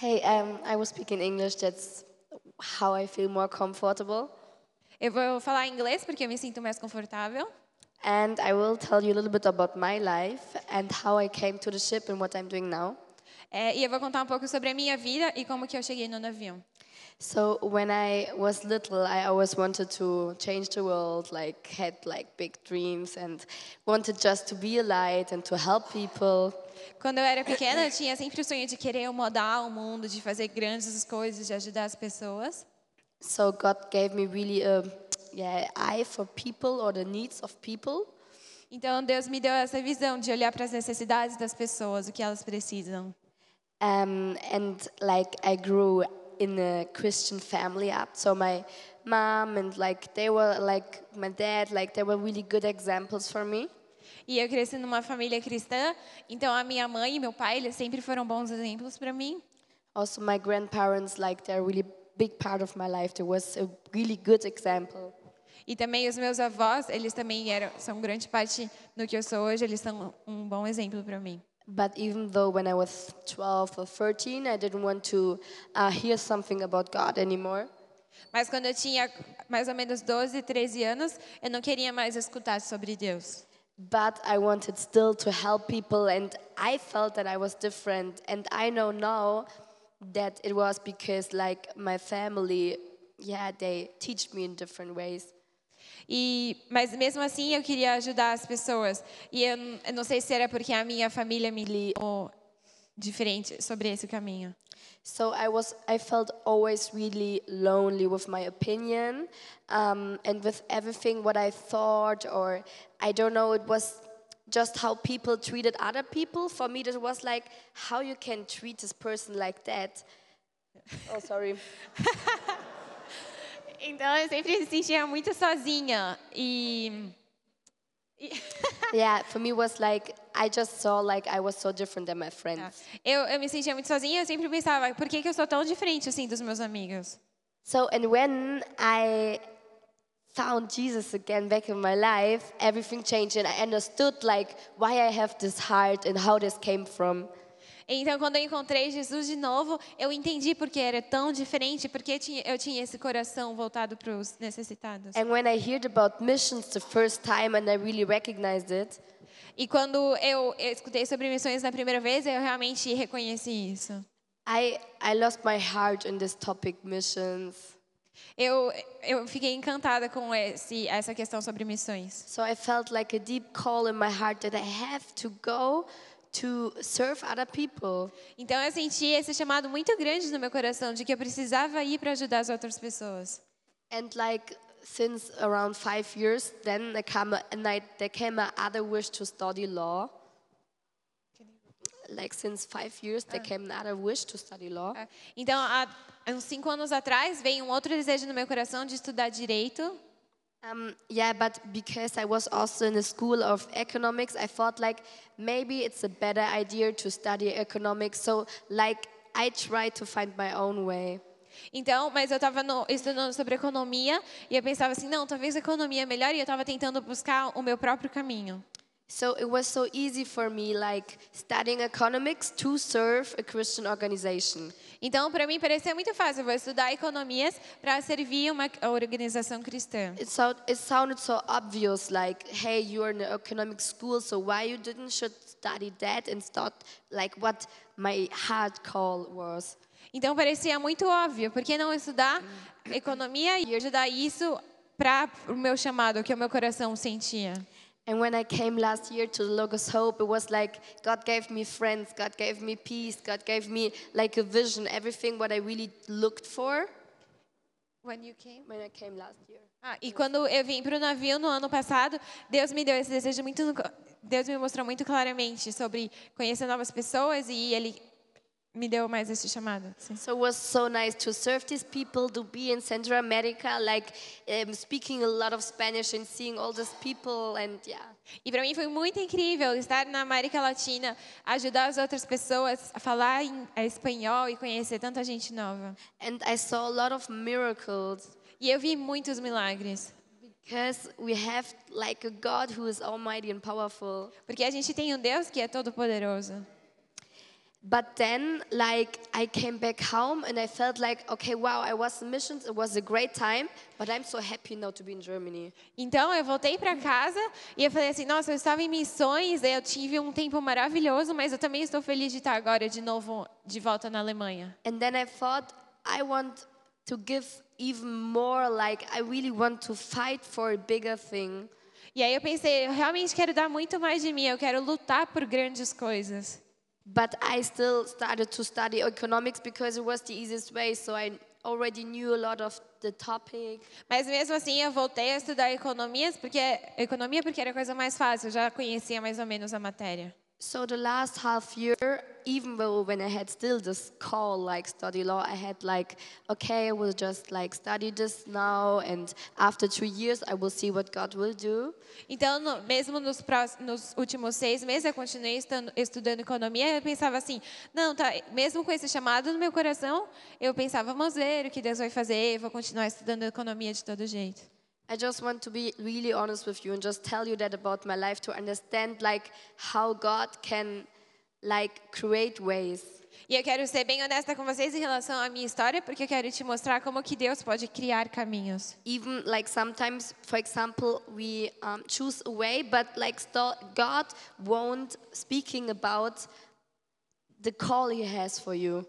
Hey, um, I will speak in English. That's how I feel more comfortable. Eu vou falar inglês porque eu me sinto mais confortável. And I will tell you a little bit about my life and how I came to the ship and what I'm doing now. É, e eu vou contar um pouco sobre a minha vida e como que eu cheguei no navio. So when I was little, I always wanted to change the world, like had like big dreams and wanted just to be a light and to help people. Quando eu era pequena, eu tinha sempre o sonho de querer mudar o mundo, de fazer grandes coisas, de ajudar as pessoas. So God gave me really a yeah, eye for people or the needs of people. Então Deus me deu essa visão de olhar para as necessidades das pessoas, o que elas precisam. Um, and like I grew in a Christian family up. So my mom and like they were like my dad, like they were really good examples for me. E eu cresci numa família cristã, então a minha mãe e meu pai, eles sempre foram bons exemplos para mim. Also my grandparents, like they're really big part of my life. There was a really good example. E também os meus avós, eles também eram, são grande parte do que eu sou hoje, eles são um bom exemplo para mim. But even though when I was 12 or 13, I didn't want to uh, hear something about God anymore. Mas quando eu tinha mais ou menos 12, 13 anos, eu não queria mais escutar sobre Deus. But I wanted still to help people, and I felt that I was different. And I know now that it was because, like, my family, yeah, they teach me in different ways. E, mas mesmo assim eu queria ajudar as pessoas. E eu, eu não sei se era porque a minha família me ligou diferente sobre esse caminho. So I was, I felt always really lonely with my opinion, um, and with everything what I thought, or I don't know, it was just how people treated other people. For me, it was like how you can treat this person like that. Oh, sorry. Então eu sempre me sentia muito sozinha e, yeah, for me it was like I just saw like I was so different than my friends. eu, eu me sentia muito sozinha. Eu sempre pensava, por que, que eu sou tão diferente assim dos meus amigos? So and when I found Jesus again back in my life, everything changed and I understood like why I have this heart and how this came from. Então, quando eu encontrei Jesus de novo, eu entendi porque era tão diferente, porque eu tinha esse coração voltado para os necessitados. And when I heard about missions the first time and I really recognized it, E quando eu, escutei sobre missões na primeira vez, eu realmente reconheci isso. I I lost my heart in this topic missions. Eu, eu fiquei encantada com esse, essa questão sobre missões. So I felt like a deep call in my heart that I have to go to serve other people. Então eu senti esse chamado muito grande no meu coração de que eu precisava ir para ajudar as outras pessoas. And like since around five years, then there came a, I, there came a other wish to study law. Like since five years, there came another wish to study law. É. Então, há uns cinco anos atrás, veio um outro desejo no meu coração de estudar direito. Um, yeah, but because I was also in the school of economics, I thought like maybe it's a better idea to study economics. So like I tried to find my own way. Então, mas eu estava estudando sobre economia e eu pensava assim, não, talvez economia é melhor e eu estava tentando buscar o meu próprio caminho. So it was so easy for me, like studying economics, to serve a Christian organization. Então, para mim parecia muito fácil. Eu vou estudar economias para servir uma organização cristã. It, so, it sounded so obvious, like, hey, you're in an economic school, so why you didn't should study that and start like what my heart call was. Então parecia muito óbvio, por que não estudar economia e ajudar isso para o meu chamado, que o meu coração sentia? And when I came last year to Logos Hope, it was like God gave me friends, God gave me peace, God gave me like a vision, everything what I really looked for. When you came? When I came last year. Ah, e quando eu vim para o navio no ano passado, Deus me deu esse desejo muito, Deus me mostrou muito claramente sobre conhecer novas pessoas e Ele me deu mais esse chamado. Sim. So it was so nice to serve these people, to be in Central America, like um, speaking a lot of Spanish and seeing all these people, and yeah. E para mim foi muito incrível estar na América Latina, ajudar as outras pessoas a falar em espanhol e conhecer tanta gente nova. And I saw a lot of miracles. E eu vi muitos milagres. Because we have like a God who is almighty and powerful. Porque a gente tem um Deus que é todo poderoso. But then, like, I came back home and I felt like, okay, wow, I was in missions. It was a great time, but I'm so happy now to be in Germany. Então eu voltei para casa e eu falei assim: nossa, eu estava em missões, eu tive um tempo maravilhoso, mas eu também estou feliz de estar agora de novo de volta na Alemanha. And then I thought, I want to give even more. Like, I really want to fight for a bigger thing. E aí eu pensei: eu realmente quero dar muito mais de mim, eu quero lutar por grandes coisas. But I still started to study economics because it was the easiest way. So I already knew a lot of the topic. Mas mesmo assim eu voltei a estudar economias porque economia porque era a coisa mais fácil, eu já conhecia mais ou menos a matéria. So the last half year, even though when I had still this call like study law, I had like, okay, I will just like study this now, and after two years, I will see what God will do. Então, no, mesmo nos, nos últimos seis meses, eu continuei estando- estudando economia. Eu pensava assim, não, tá. Mesmo com esse chamado no meu coração, eu pensava, vamos ver o que Deus vai fazer. Eu vou continuar estudando economia de todo jeito. I just want to be really honest with you and just tell you that about my life to understand like how God can like create ways. E eu quero ser bem honesta com vocês em relação à minha história, porque eu quero te mostrar como que Deus pode criar caminhos. Even like sometimes, for example, we um, choose a way, but like still God won't speaking about the call He has for you.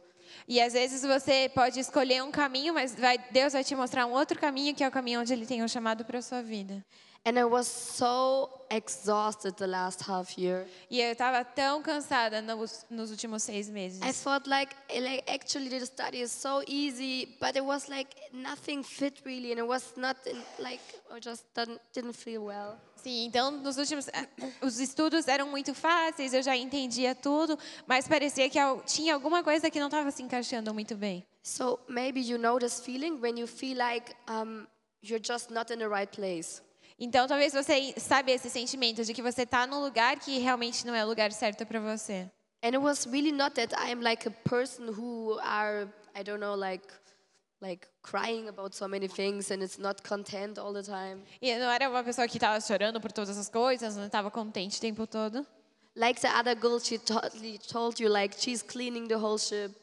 E às vezes você pode escolher um caminho, mas vai- Deus vai te mostrar um outro caminho, que é o caminho onde Ele tem um chamado para a sua vida. And I was so exhausted the last half year. E eu estava tão cansada nos, nos últimos seis meses. I thought like, like actually the study is so easy, but it was like nothing fit really, and it was not in, like I just didn't, didn't feel well. Sim, então nos últimos eh, os estudos eram muito fáceis, eu já entendia tudo, mas parecia que tinha alguma coisa que não estava se encaixando muito bem. So maybe you know this feeling when you feel like um, you're just not in the right place. Então talvez você sabe esse sentimento de que você está num lugar que realmente não é o lugar certo para você. And it was really not that I'm like a person who are I don't know like like crying about so many things and it's not content all the time. E não era uma pessoa que estava chorando por todas as coisas, não estava contente o tempo todo. Like the other girl, she totally told you like she's cleaning the whole ship.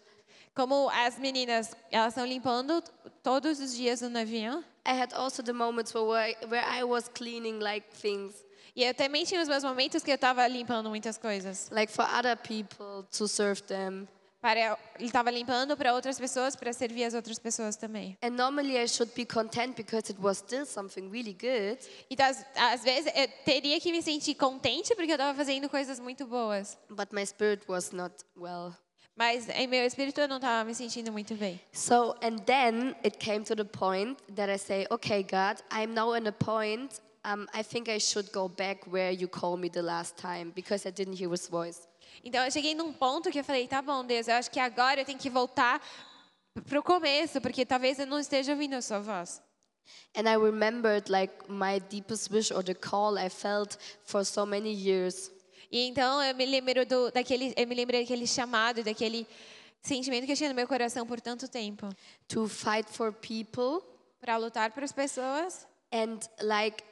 Como as meninas, elas estão limpando todos os dias o navio. I had also the moments where where, I was cleaning like things E eu também tinha os meus momentos que eu estava limpando muitas coisas. like for other people to serve them. Para, ele estava limpando para outras pessoas, para servir as outras pessoas também. And normally I should be content because it was still something really good. Então, às, às vezes, eu teria que me sentir contente porque eu estava fazendo coisas muito boas. But my spirit was not well. Mas em meu espírito eu não estava me sentindo muito bem. So, and then it came to the point that I say, okay, God, I'm now in a point. Um, I think I should go back where you called me the last time because I didn't hear his voice. Então eu cheguei num ponto que eu falei, tá bom, Deus, eu acho que agora eu tenho que voltar para o começo, porque talvez eu não esteja ouvindo a sua voz. And I remembered like my deepest wish or the call I felt for so many years. E então eu me lembro do, daquele, eu me lembrei daquele chamado, daquele sentimento que eu tinha no meu coração por tanto tempo, to fight for people para lutar para as pessoas and like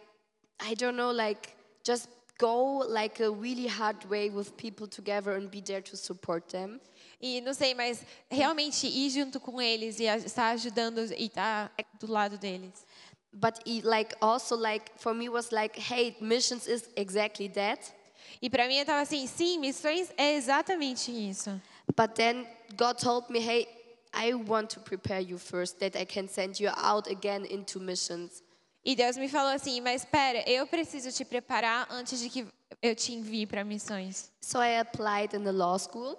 I don't know like just go like a really hard way with people together and be there to support them. e não sei, mas realmente ir junto com eles e estar ajudando e estar do lado deles. But it, like also like for me was like hey missions is exactly that. E para mim eu estava assim, sim, missões é exatamente isso. But then God told me hey I want to prepare you first that I can send you out again into missions. E Deus me falou assim, mas espera, eu preciso te preparar antes de que eu te envie para missões. So I applied in the law school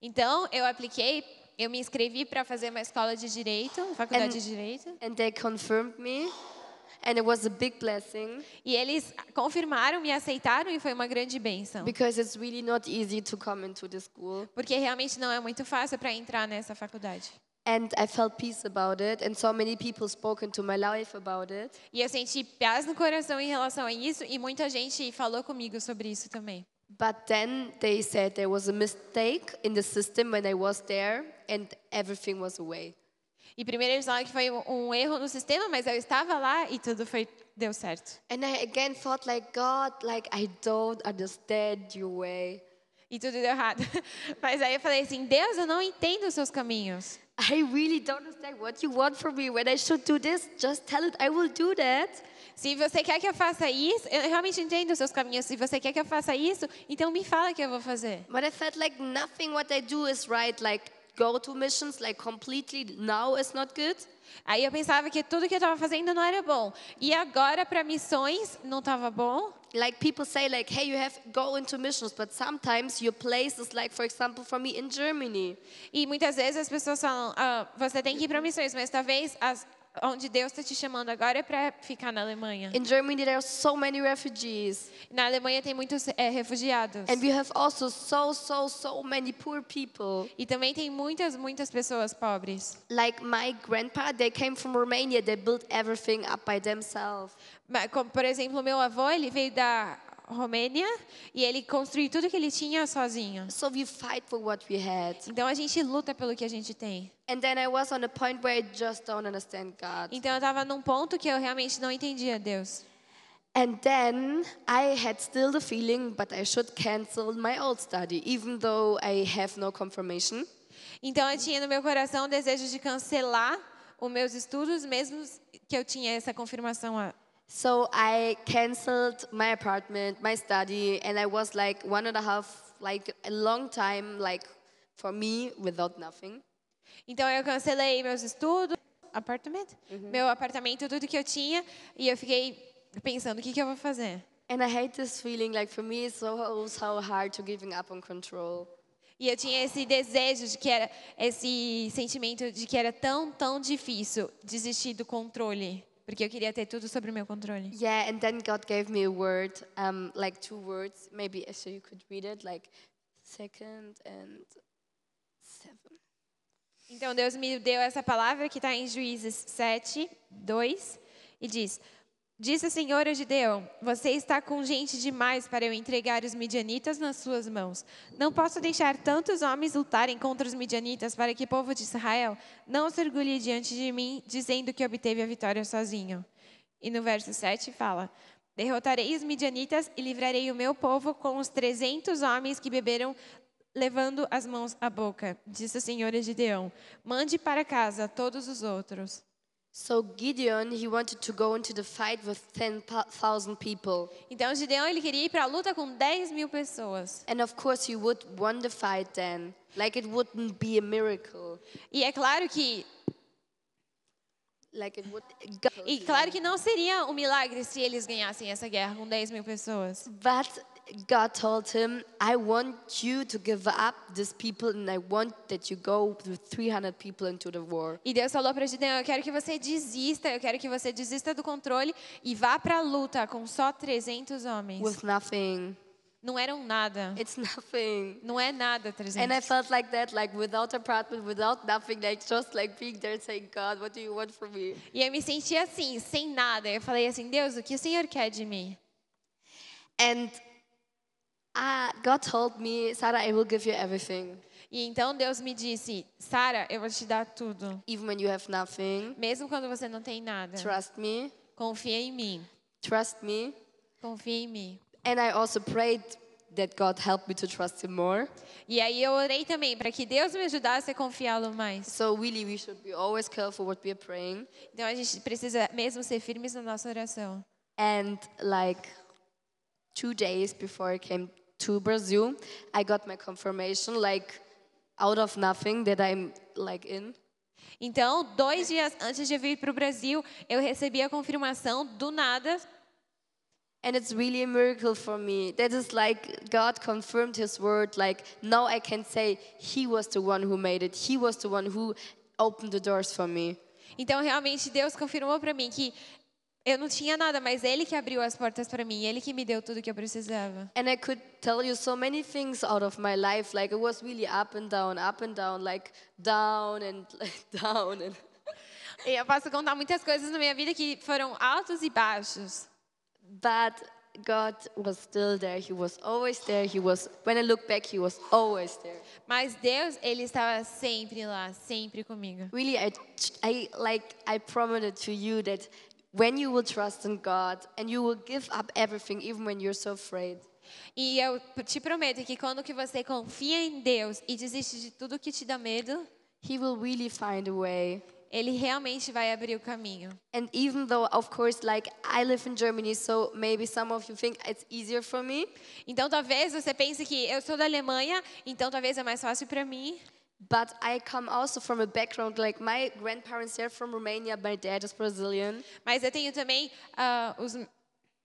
Então eu apliquei, eu me inscrevi para fazer uma escola de direito, faculdade And- de direito. and they confirmed me and it was a big blessing. E eles confirmaram, me aceitaram e foi uma grande bênção. Because it's really not easy to come into the school. Porque realmente não é muito fácil para entrar nessa faculdade. And I felt peace about it, and so many people spoke into my life about it. E eu senti paz no coração em relação a isso e muita gente falou comigo sobre isso também. But then they said there was a mistake in the system when I was there, and everything was away. E primeiro eles falaram que foi um, erro no sistema, mas eu estava lá e tudo foi deu certo. And I again thought, like, God, like, I don't understand your way. e tudo deu errado. Mas aí eu falei assim: Deus, eu não entendo os seus caminhos. I really don't understand what you want from me. When I should do this, just tell it. I will do that. Se você quer que eu faça isso, eu realmente entendo os seus caminhos. Se você quer que eu faça isso, então me fala que eu vou fazer. But I felt like nothing what I do is right. Like go to missions, like completely now is not good. Aí eu pensava que tudo que eu estava fazendo não era bom. E agora para missões não estava bom. Like people say, like, hey, you have go into missions, but sometimes your place is like, for example, for me in Germany. E muitas vezes as pessoas falam, ah, você tem que ir para missões, mas talvez as, onde Deus está te chamando agora é para ficar na Alemanha. In Germany, there are so many refugees, Na Alemanha tem muitos eh, refugiados. and we have also so, so, so many poor people. E também tem muitas, muitas pessoas pobres. Like my grandpa, they came from Romania. They built everything up by themselves. Como, por exemplo, meu avô, ele veio da Romênia e ele construiu tudo que ele tinha sozinho. So we fight for what we had. Então a gente luta pelo que a gente tem. And then I was on a point where I just don't understand God. Então eu estava num ponto que eu realmente não entendia Deus. And then I had still the feeling, but I should cancel my old study, even though I have no confirmation. Então eu tinha no meu coração o desejo de cancelar os meus estudos, mesmo que eu tinha essa confirmação. So I canceled my apartment, my study, and I was like one and a half, like a long time, like for me, without nothing. Então eu cancelei meus estudos, apartamento, meu apartamento, tudo que eu tinha, e eu fiquei pensando o que, que eu vou fazer. And I hate this feeling, like for me, it's so, so hard to giving up on control. E eu tinha esse desejo de que era esse sentimento de que era tão tão difícil desistir do controle, porque eu queria ter tudo sobre o meu controle. Yeah, and then God gave me a word, um, like two words, maybe so you could read it, like second and seven. Então Deus me deu essa palavra que está em Juízes 7, 2, e diz: Disse o Senhor a Gideão: Você está com gente demais para eu entregar os midianitas nas suas mãos. Não posso deixar tantos homens lutarem contra os midianitas para que o povo de Israel não se orgulhe diante de mim, dizendo que obteve a vitória sozinho. E no verso 7 fala: Derrotarei os midianitas e livrarei o meu povo com os 300 homens que beberam levando as mãos à boca. Disse o Senhor a Gideão: Mande para casa todos os outros. So Gideon, he wanted to go into the fight with 10,000 people. Então Gideão ele queria ir para a luta com 10 mil pessoas. And of course, he would won the fight then. Like it wouldn't be a miracle. E é claro que Like it would. e claro que não seria um milagre se eles ganhassem essa guerra com 10 mil pessoas. But God told him, I want you to give up these people and I want that you go with 300 people into the war. E Deus falou para Gideão: Eu quero que você desista, eu quero que você desista do controle e vá para a luta com só 300 homens. With nothing. Não eram nada. It's nothing. Não é nada And I 300. felt like that, like without apartment, without nothing, like just like being there saying, God, what do you want from me? E eu me senti assim, sem nada. Eu falei assim: Deus, o que o Senhor quer de mim? And uh, God told me, Sarah, I will give you everything. E então Deus me disse: Sara, eu vou te dar tudo. Even when you have nothing, Mesmo quando você não tem nada. trust me, Confia em mim. trust me. Confia em mim. And I also prayed that God help me to trust Him more. E aí eu orei também para que Deus me ajudasse a confiá-lo mais. So really, we should be always careful what we are praying. Então a gente precisa mesmo ser firmes na nossa oração. And like two days before I came to Brazil, I got my confirmation, like out of nothing, that I'm like in. Então, dois dias antes de vir para o Brasil, eu recebi a confirmação do nada. And it's really a miracle for me. That is like God confirmed His word. Like now I can say He was the one who made it. He was the one who opened the doors for me. Então, realmente, Deus confirmou para mim que eu não tinha nada, mas Ele que abriu as portas para mim, Ele que me deu tudo que eu precisava. And I could tell you so many things out of my life. Like it was really up and down, up and down, like down and down. And E eu posso contar muitas coisas na minha vida que foram altos e baixos. but God was still there. He was always there. He was. When I look back, He was always there. Mas Deus, Ele estava sempre lá, sempre comigo. Really, I, I like I promised to you that when you will trust in God and you will give up everything, even when you're so afraid. E eu te prometo que quando que você confia em Deus e desiste de tudo que te dá medo, He will really find a way. ele realmente vai abrir o caminho. And even though, of course, like I live in Germany, so maybe some of you think it's easier for me. Então talvez você pense que eu sou da Alemanha, então talvez é mais fácil para mim. But I come also from a background like my grandparents they're from Romania, my dad is Brazilian. Mas eu tenho também ah, os,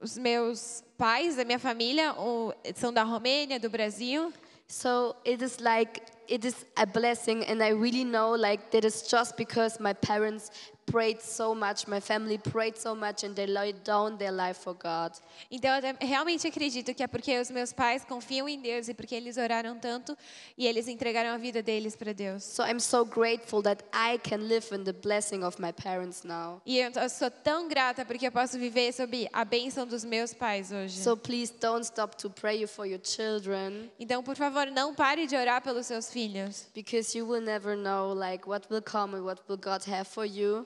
os meus pais da minha família o- são da Romênia, do Brasil. So it is like it is a blessing and I really know like that is just because my parents prayed so much, my family prayed so much and they laid down their life for God. Então eu realmente acredito que é porque os meus pais confiam em Deus e porque eles oraram tanto e eles entregaram a vida deles para Deus. So I'm so grateful that I can live in the blessing of my parents now. E eu eu sou tão grata porque eu posso viver sob a bênção dos meus pais hoje. So please don't stop to pray for your children Então, por favor, não pare de orar pelos seus filhos, because you will never know like what will come and what will God have for you.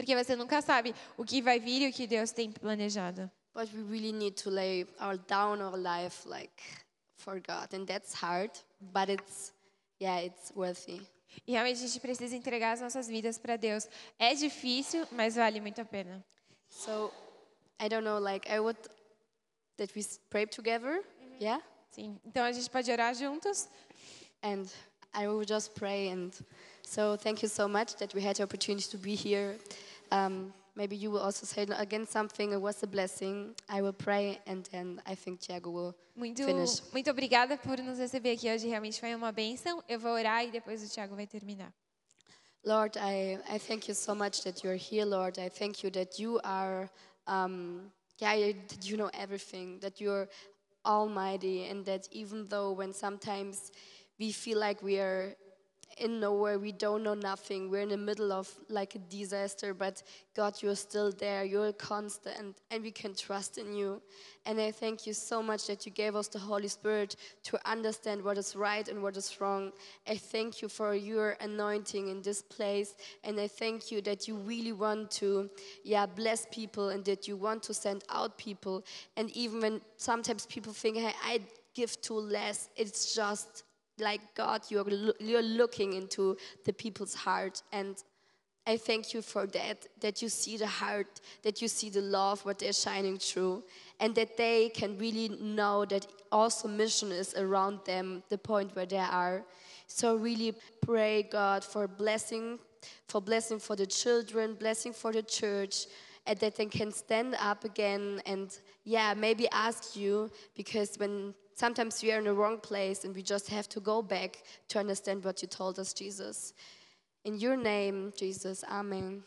Porque você nunca sabe o que vai vir e o que Deus tem planejado. But we really need to lay our down our life like for God and that's hard, but it's yeah, it's worthy. E realmente a gente precisa entregar as nossas vidas para Deus. É difícil, mas vale muito a pena. So I don't know like I would that we pray together, yeah? Sim. Então a gente pode orar juntos. And I will just pray. And so, thank you so much that we had the opportunity to be here. Um, maybe you will also say again something. It was a blessing. I will pray, and then I think Tiago will Muito, finish. muito obrigada por nos receber aqui hoje. Realmente foi uma bênção. Eu vou orar e depois o Tiago vai terminar. Lord, I, I thank you so much that you're here, Lord. I thank you that you are, um, yeah, that you know everything, that you're almighty, and that even though when sometimes we feel like we are in nowhere, we don't know nothing, we're in the middle of like a disaster, but God, you're still there, you're constant, and we can trust in you. And I thank you so much that you gave us the Holy Spirit to understand what is right and what is wrong. I thank you for your anointing in this place, and I thank you that you really want to, yeah, bless people and that you want to send out people. And even when sometimes people think, hey, I give too less, it's just like God, you're, you're looking into the people's heart and I thank you for that, that you see the heart, that you see the love, what they're shining through, and that they can really know that also mission is around them, the point where they are. So really pray God for blessing, for blessing for the children, blessing for the church, and that they can stand up again and yeah, maybe ask you because when sometimes we are in the wrong place and we just have to go back to understand what you told us, Jesus. In your name, Jesus, Amen.